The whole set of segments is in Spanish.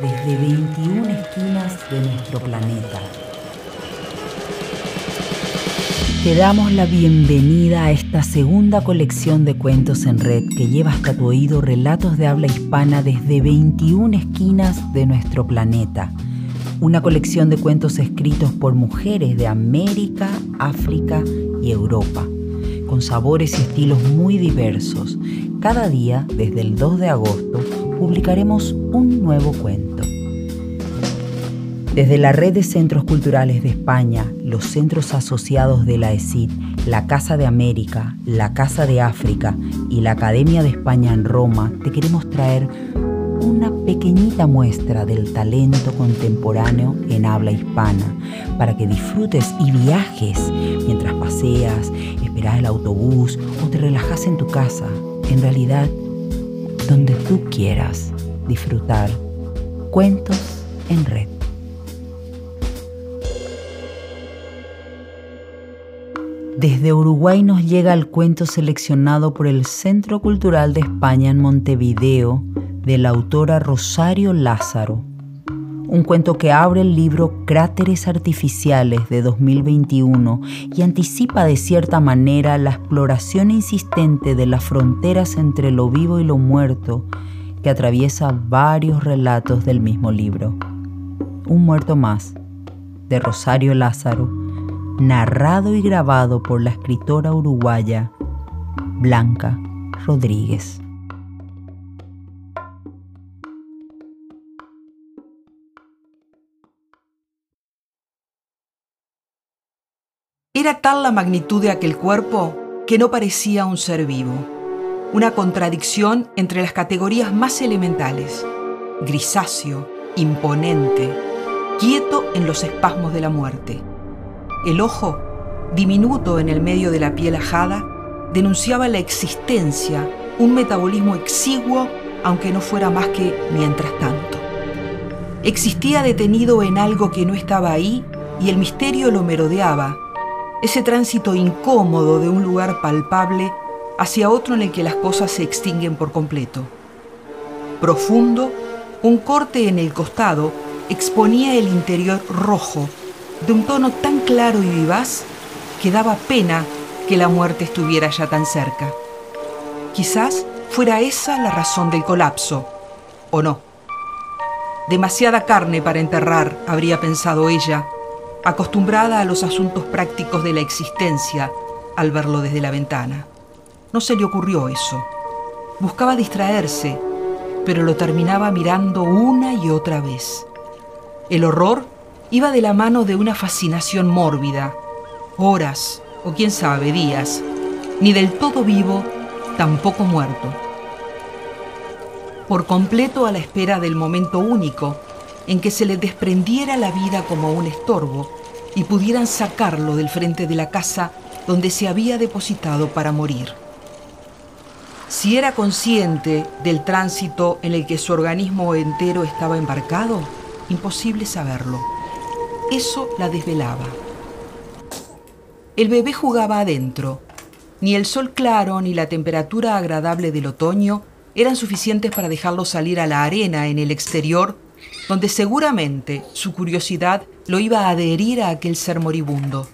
Desde 21 esquinas de nuestro planeta. Te damos la bienvenida a esta segunda colección de cuentos en red que lleva hasta tu oído relatos de habla hispana desde 21 esquinas de nuestro planeta. Una colección de cuentos escritos por mujeres de América, África y Europa, con sabores y estilos muy diversos. Cada día, desde el 2 de agosto, publicaremos un nuevo cuento. Desde la Red de Centros Culturales de España, los centros asociados de la ESID, la Casa de América, la Casa de África y la Academia de España en Roma, te queremos traer una pequeñita muestra del talento contemporáneo en habla hispana para que disfrutes y viajes mientras paseas, esperas el autobús o te relajas en tu casa. En realidad, donde tú quieras disfrutar cuentos en red. Desde Uruguay nos llega el cuento seleccionado por el Centro Cultural de España en Montevideo de la autora Rosario Lázaro. Un cuento que abre el libro Cráteres Artificiales de 2021 y anticipa de cierta manera la exploración insistente de las fronteras entre lo vivo y lo muerto que atraviesa varios relatos del mismo libro. Un muerto más, de Rosario Lázaro narrado y grabado por la escritora uruguaya Blanca Rodríguez. Era tal la magnitud de aquel cuerpo que no parecía un ser vivo, una contradicción entre las categorías más elementales, grisáceo, imponente, quieto en los espasmos de la muerte el ojo, diminuto en el medio de la piel ajada, denunciaba la existencia, un metabolismo exiguo, aunque no fuera más que mientras tanto. Existía detenido en algo que no estaba ahí y el misterio lo merodeaba, ese tránsito incómodo de un lugar palpable hacia otro en el que las cosas se extinguen por completo. Profundo, un corte en el costado exponía el interior rojo, de un tono tan claro y vivaz que daba pena que la muerte estuviera ya tan cerca. Quizás fuera esa la razón del colapso, o no. Demasiada carne para enterrar, habría pensado ella, acostumbrada a los asuntos prácticos de la existencia al verlo desde la ventana. No se le ocurrió eso. Buscaba distraerse, pero lo terminaba mirando una y otra vez. El horror iba de la mano de una fascinación mórbida, horas o quién sabe días, ni del todo vivo, tampoco muerto. Por completo a la espera del momento único en que se le desprendiera la vida como un estorbo y pudieran sacarlo del frente de la casa donde se había depositado para morir. Si era consciente del tránsito en el que su organismo entero estaba embarcado, imposible saberlo. Eso la desvelaba. El bebé jugaba adentro. Ni el sol claro ni la temperatura agradable del otoño eran suficientes para dejarlo salir a la arena en el exterior, donde seguramente su curiosidad lo iba a adherir a aquel ser moribundo.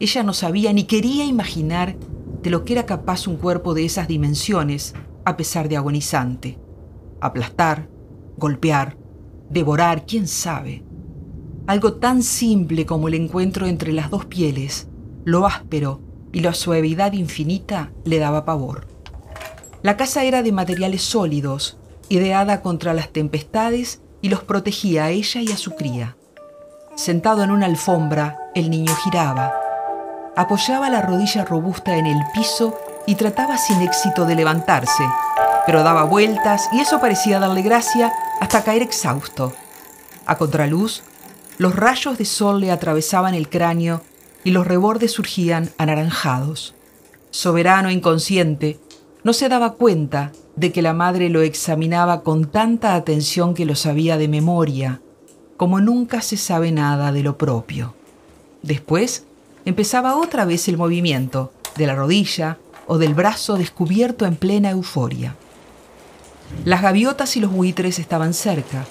Ella no sabía ni quería imaginar de lo que era capaz un cuerpo de esas dimensiones, a pesar de agonizante. Aplastar, golpear, devorar, quién sabe. Algo tan simple como el encuentro entre las dos pieles, lo áspero y la suavidad infinita le daba pavor. La casa era de materiales sólidos, ideada contra las tempestades y los protegía a ella y a su cría. Sentado en una alfombra, el niño giraba. Apoyaba la rodilla robusta en el piso y trataba sin éxito de levantarse, pero daba vueltas y eso parecía darle gracia hasta caer exhausto. A contraluz, los rayos de sol le atravesaban el cráneo y los rebordes surgían anaranjados. Soberano inconsciente, no se daba cuenta de que la madre lo examinaba con tanta atención que lo sabía de memoria, como nunca se sabe nada de lo propio. Después empezaba otra vez el movimiento, de la rodilla o del brazo descubierto en plena euforia. Las gaviotas y los buitres estaban cerca.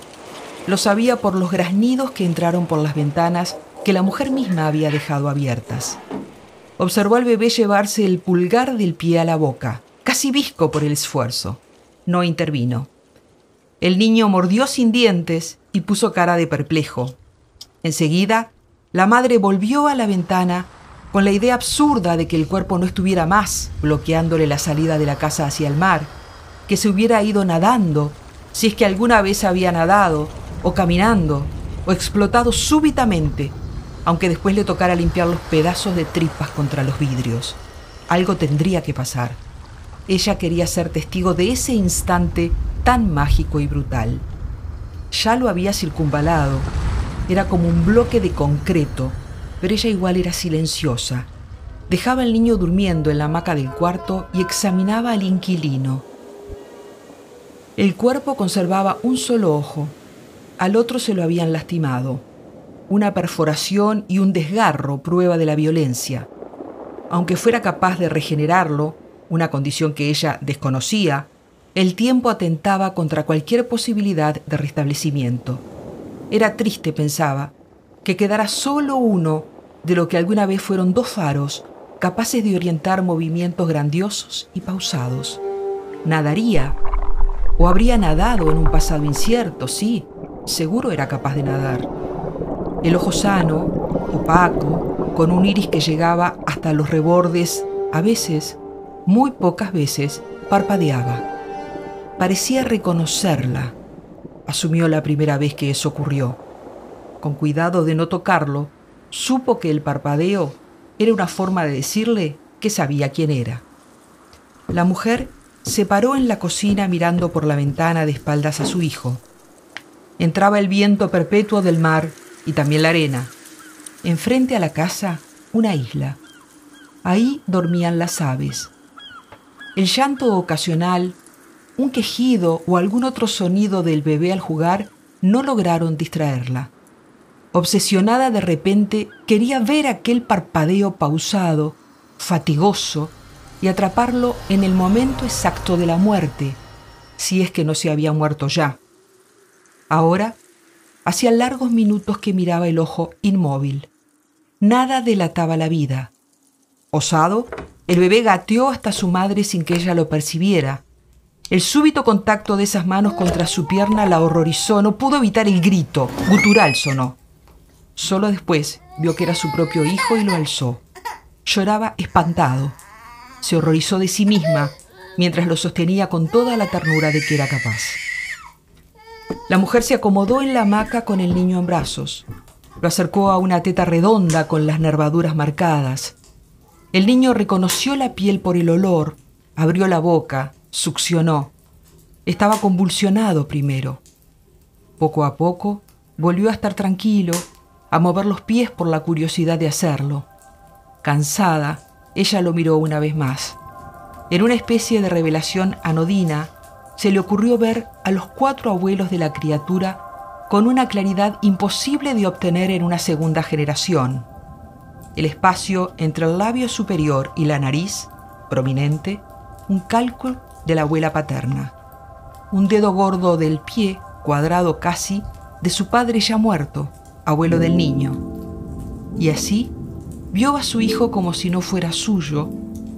Lo sabía por los graznidos que entraron por las ventanas que la mujer misma había dejado abiertas. Observó al bebé llevarse el pulgar del pie a la boca, casi visco por el esfuerzo. No intervino. El niño mordió sin dientes y puso cara de perplejo. Enseguida, la madre volvió a la ventana con la idea absurda de que el cuerpo no estuviera más bloqueándole la salida de la casa hacia el mar, que se hubiera ido nadando, si es que alguna vez había nadado, o caminando, o explotado súbitamente, aunque después le tocara limpiar los pedazos de tripas contra los vidrios. Algo tendría que pasar. Ella quería ser testigo de ese instante tan mágico y brutal. Ya lo había circunvalado. Era como un bloque de concreto pero ella igual era silenciosa. Dejaba al niño durmiendo en la hamaca del cuarto y examinaba al inquilino. El cuerpo conservaba un solo ojo, al otro se lo habían lastimado. Una perforación y un desgarro prueba de la violencia. Aunque fuera capaz de regenerarlo, una condición que ella desconocía, el tiempo atentaba contra cualquier posibilidad de restablecimiento. Era triste, pensaba, que quedara solo uno de lo que alguna vez fueron dos faros capaces de orientar movimientos grandiosos y pausados. Nadaría, o habría nadado en un pasado incierto, sí, seguro era capaz de nadar. El ojo sano, opaco, con un iris que llegaba hasta los rebordes, a veces, muy pocas veces, parpadeaba. Parecía reconocerla, asumió la primera vez que eso ocurrió. Con cuidado de no tocarlo, supo que el parpadeo era una forma de decirle que sabía quién era. La mujer se paró en la cocina mirando por la ventana de espaldas a su hijo. Entraba el viento perpetuo del mar y también la arena. Enfrente a la casa, una isla. Ahí dormían las aves. El llanto ocasional, un quejido o algún otro sonido del bebé al jugar no lograron distraerla. Obsesionada de repente, quería ver aquel parpadeo pausado, fatigoso, y atraparlo en el momento exacto de la muerte, si es que no se había muerto ya. Ahora, hacía largos minutos que miraba el ojo inmóvil. Nada delataba la vida. Osado, el bebé gateó hasta su madre sin que ella lo percibiera. El súbito contacto de esas manos contra su pierna la horrorizó, no pudo evitar el grito, gutural sonó. Solo después vio que era su propio hijo y lo alzó. Lloraba espantado. Se horrorizó de sí misma mientras lo sostenía con toda la ternura de que era capaz. La mujer se acomodó en la hamaca con el niño en brazos. Lo acercó a una teta redonda con las nervaduras marcadas. El niño reconoció la piel por el olor, abrió la boca, succionó. Estaba convulsionado primero. Poco a poco volvió a estar tranquilo a mover los pies por la curiosidad de hacerlo. Cansada, ella lo miró una vez más. En una especie de revelación anodina, se le ocurrió ver a los cuatro abuelos de la criatura con una claridad imposible de obtener en una segunda generación. El espacio entre el labio superior y la nariz, prominente, un cálculo de la abuela paterna. Un dedo gordo del pie, cuadrado casi, de su padre ya muerto, abuelo del niño. Y así vio a su hijo como si no fuera suyo,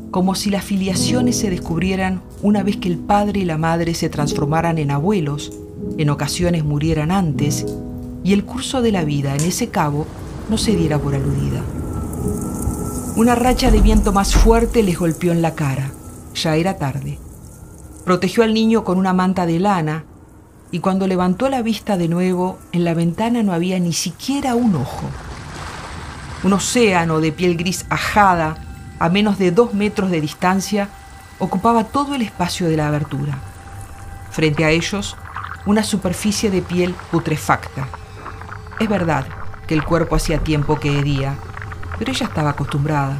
como si las filiaciones se descubrieran una vez que el padre y la madre se transformaran en abuelos, en ocasiones murieran antes, y el curso de la vida en ese cabo no se diera por aludida. Una racha de viento más fuerte les golpeó en la cara. Ya era tarde. Protegió al niño con una manta de lana y cuando levantó la vista de nuevo, en la ventana no había ni siquiera un ojo. Un océano de piel gris ajada, a menos de dos metros de distancia, ocupaba todo el espacio de la abertura. Frente a ellos, una superficie de piel putrefacta. Es verdad que el cuerpo hacía tiempo que hería, pero ella estaba acostumbrada.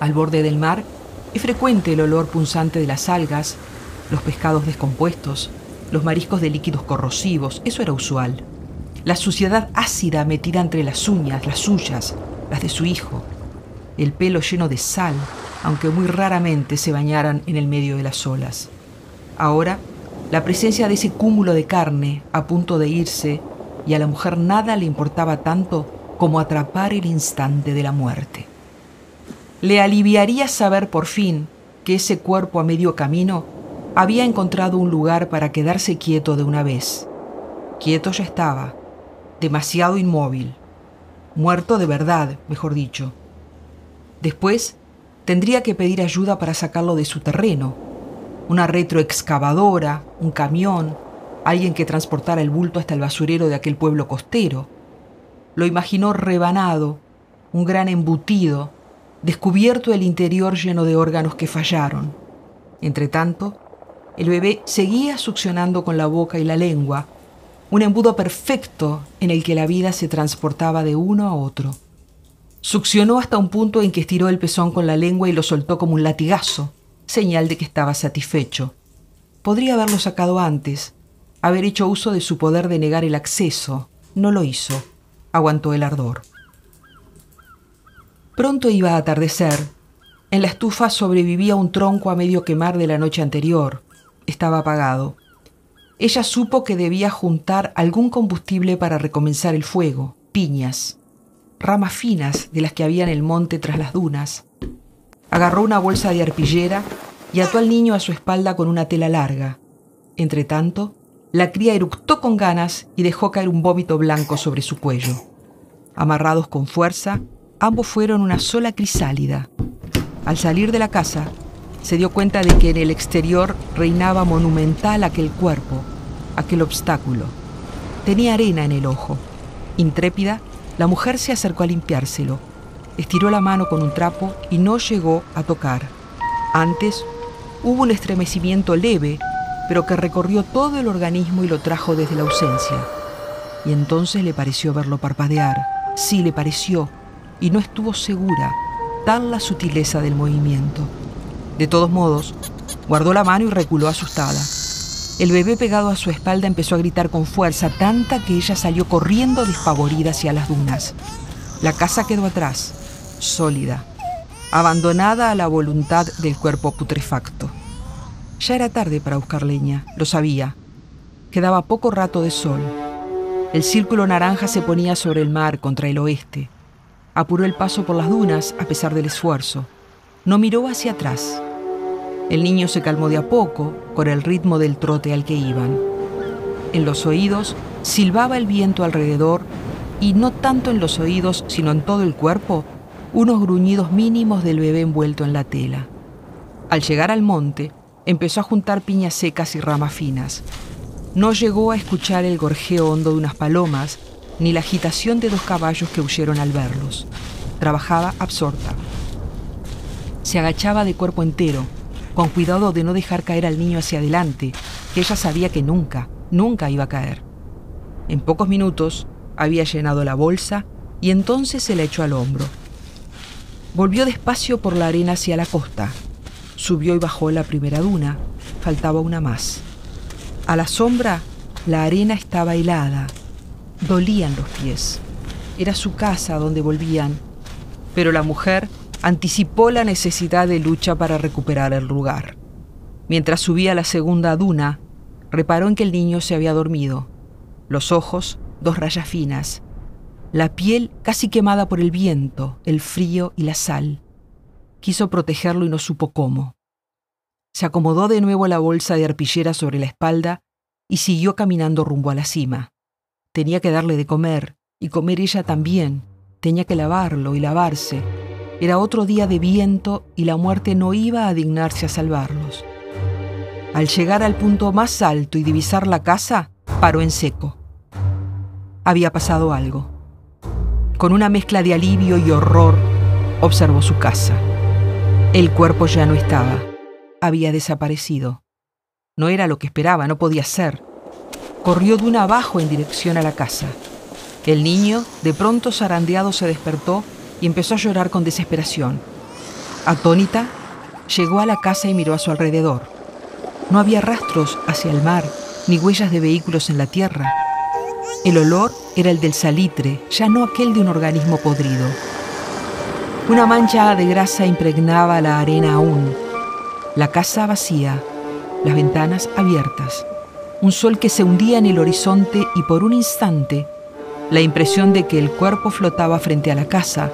Al borde del mar es frecuente el olor punzante de las algas, los pescados descompuestos, los mariscos de líquidos corrosivos, eso era usual. La suciedad ácida metida entre las uñas, las suyas, las de su hijo. El pelo lleno de sal, aunque muy raramente se bañaran en el medio de las olas. Ahora, la presencia de ese cúmulo de carne a punto de irse y a la mujer nada le importaba tanto como atrapar el instante de la muerte. Le aliviaría saber por fin que ese cuerpo a medio camino había encontrado un lugar para quedarse quieto de una vez. Quieto ya estaba, demasiado inmóvil, muerto de verdad, mejor dicho. Después tendría que pedir ayuda para sacarlo de su terreno, una retroexcavadora, un camión, alguien que transportara el bulto hasta el basurero de aquel pueblo costero. Lo imaginó rebanado, un gran embutido, descubierto el interior lleno de órganos que fallaron. Entretanto, el bebé seguía succionando con la boca y la lengua, un embudo perfecto en el que la vida se transportaba de uno a otro. Succionó hasta un punto en que estiró el pezón con la lengua y lo soltó como un latigazo, señal de que estaba satisfecho. Podría haberlo sacado antes, haber hecho uso de su poder de negar el acceso. No lo hizo. Aguantó el ardor. Pronto iba a atardecer. En la estufa sobrevivía un tronco a medio quemar de la noche anterior. Estaba apagado. Ella supo que debía juntar algún combustible para recomenzar el fuego, piñas, ramas finas de las que había en el monte tras las dunas. Agarró una bolsa de arpillera y ató al niño a su espalda con una tela larga. Entretanto, la cría eructó con ganas y dejó caer un vómito blanco sobre su cuello. Amarrados con fuerza, ambos fueron una sola crisálida. Al salir de la casa, se dio cuenta de que en el exterior reinaba monumental aquel cuerpo, aquel obstáculo. Tenía arena en el ojo. Intrépida, la mujer se acercó a limpiárselo. Estiró la mano con un trapo y no llegó a tocar. Antes hubo un estremecimiento leve, pero que recorrió todo el organismo y lo trajo desde la ausencia. Y entonces le pareció verlo parpadear. Sí, le pareció, y no estuvo segura, tal la sutileza del movimiento. De todos modos, guardó la mano y reculó asustada. El bebé pegado a su espalda empezó a gritar con fuerza, tanta que ella salió corriendo despavorida hacia las dunas. La casa quedó atrás, sólida, abandonada a la voluntad del cuerpo putrefacto. Ya era tarde para buscar leña, lo sabía. Quedaba poco rato de sol. El círculo naranja se ponía sobre el mar contra el oeste. Apuró el paso por las dunas a pesar del esfuerzo. No miró hacia atrás. El niño se calmó de a poco con el ritmo del trote al que iban. En los oídos silbaba el viento alrededor y no tanto en los oídos sino en todo el cuerpo, unos gruñidos mínimos del bebé envuelto en la tela. Al llegar al monte, empezó a juntar piñas secas y ramas finas. No llegó a escuchar el gorjeo hondo de unas palomas ni la agitación de dos caballos que huyeron al verlos. Trabajaba absorta. Se agachaba de cuerpo entero, con cuidado de no dejar caer al niño hacia adelante, que ella sabía que nunca, nunca iba a caer. En pocos minutos había llenado la bolsa y entonces se la echó al hombro. Volvió despacio por la arena hacia la costa. Subió y bajó la primera duna. Faltaba una más. A la sombra, la arena estaba helada. Dolían los pies. Era su casa donde volvían. Pero la mujer anticipó la necesidad de lucha para recuperar el lugar. Mientras subía la segunda duna, reparó en que el niño se había dormido. Los ojos, dos rayas finas. La piel casi quemada por el viento, el frío y la sal. Quiso protegerlo y no supo cómo. Se acomodó de nuevo la bolsa de arpillera sobre la espalda y siguió caminando rumbo a la cima. Tenía que darle de comer, y comer ella también. Tenía que lavarlo y lavarse, era otro día de viento y la muerte no iba a dignarse a salvarlos. Al llegar al punto más alto y divisar la casa, paró en seco. Había pasado algo. Con una mezcla de alivio y horror, observó su casa. El cuerpo ya no estaba. Había desaparecido. No era lo que esperaba, no podía ser. Corrió de una abajo en dirección a la casa. El niño, de pronto zarandeado, se despertó y empezó a llorar con desesperación. Atónita, llegó a la casa y miró a su alrededor. No había rastros hacia el mar, ni huellas de vehículos en la tierra. El olor era el del salitre, ya no aquel de un organismo podrido. Una mancha de grasa impregnaba la arena aún. La casa vacía, las ventanas abiertas, un sol que se hundía en el horizonte y por un instante la impresión de que el cuerpo flotaba frente a la casa,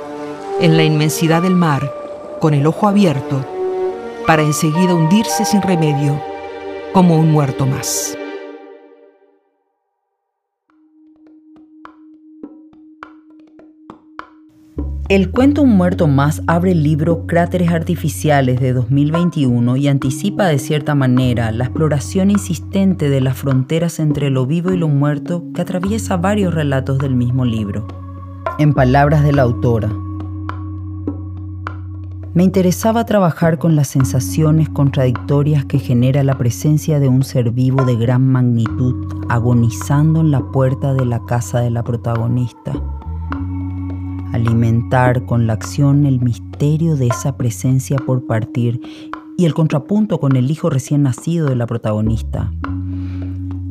en la inmensidad del mar, con el ojo abierto, para enseguida hundirse sin remedio como un muerto más. El cuento Un muerto más abre el libro Cráteres Artificiales de 2021 y anticipa de cierta manera la exploración insistente de las fronteras entre lo vivo y lo muerto que atraviesa varios relatos del mismo libro. En palabras de la autora, me interesaba trabajar con las sensaciones contradictorias que genera la presencia de un ser vivo de gran magnitud agonizando en la puerta de la casa de la protagonista alimentar con la acción el misterio de esa presencia por partir y el contrapunto con el hijo recién nacido de la protagonista.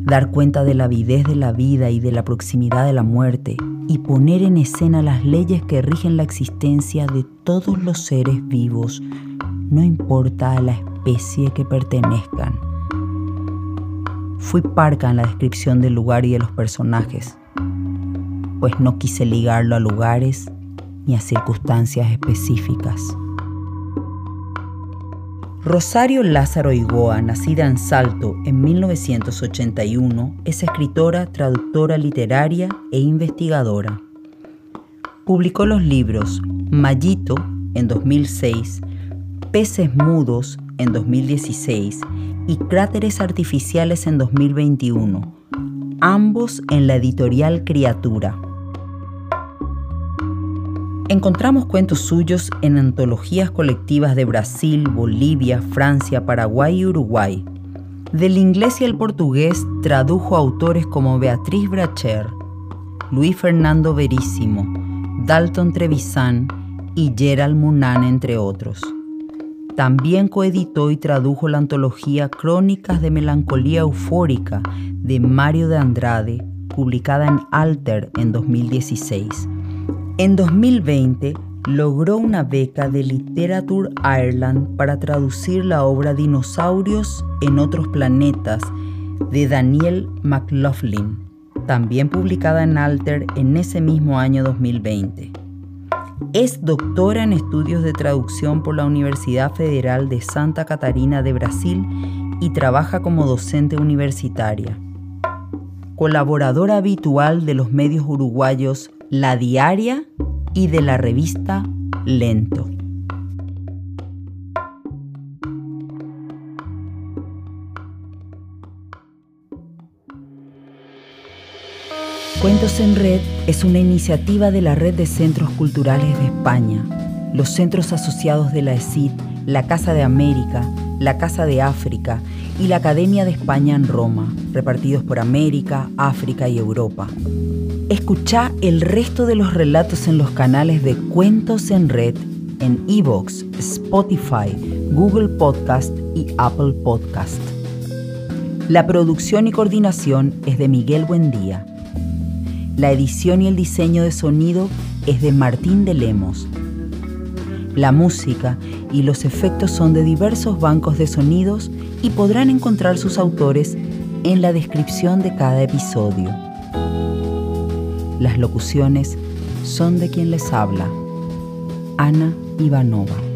Dar cuenta de la avidez de la vida y de la proximidad de la muerte y poner en escena las leyes que rigen la existencia de todos los seres vivos, no importa a la especie que pertenezcan. Fui parca en la descripción del lugar y de los personajes pues no quise ligarlo a lugares ni a circunstancias específicas. Rosario Lázaro Igoa, nacida en Salto en 1981, es escritora, traductora literaria e investigadora. Publicó los libros Mallito en 2006, Peces Mudos en 2016 y Cráteres Artificiales en 2021, ambos en la editorial Criatura. Encontramos cuentos suyos en antologías colectivas de Brasil, Bolivia, Francia, Paraguay y Uruguay. Del inglés y el portugués tradujo autores como Beatriz Bracher, Luis Fernando Verísimo, Dalton Trevisan y Gerald Munan, entre otros. También coeditó y tradujo la antología Crónicas de Melancolía Eufórica de Mario de Andrade, publicada en Alter en 2016 en 2020 logró una beca de Literature Ireland para traducir la obra Dinosaurios en otros planetas de Daniel McLaughlin, también publicada en Alter en ese mismo año 2020. Es doctora en estudios de traducción por la Universidad Federal de Santa Catarina de Brasil y trabaja como docente universitaria. Colaboradora habitual de los medios uruguayos la Diaria y de la revista Lento. Cuentos en Red es una iniciativa de la Red de Centros Culturales de España, los centros asociados de la ESID, la Casa de América, la Casa de África y la Academia de España en Roma, repartidos por América, África y Europa. Escucha el resto de los relatos en los canales de Cuentos en Red en Evox, Spotify, Google Podcast y Apple Podcast. La producción y coordinación es de Miguel Buendía. La edición y el diseño de sonido es de Martín de Lemos. La música y los efectos son de diversos bancos de sonidos y podrán encontrar sus autores en la descripción de cada episodio. Las locuciones son de quien les habla, Ana Ivanova.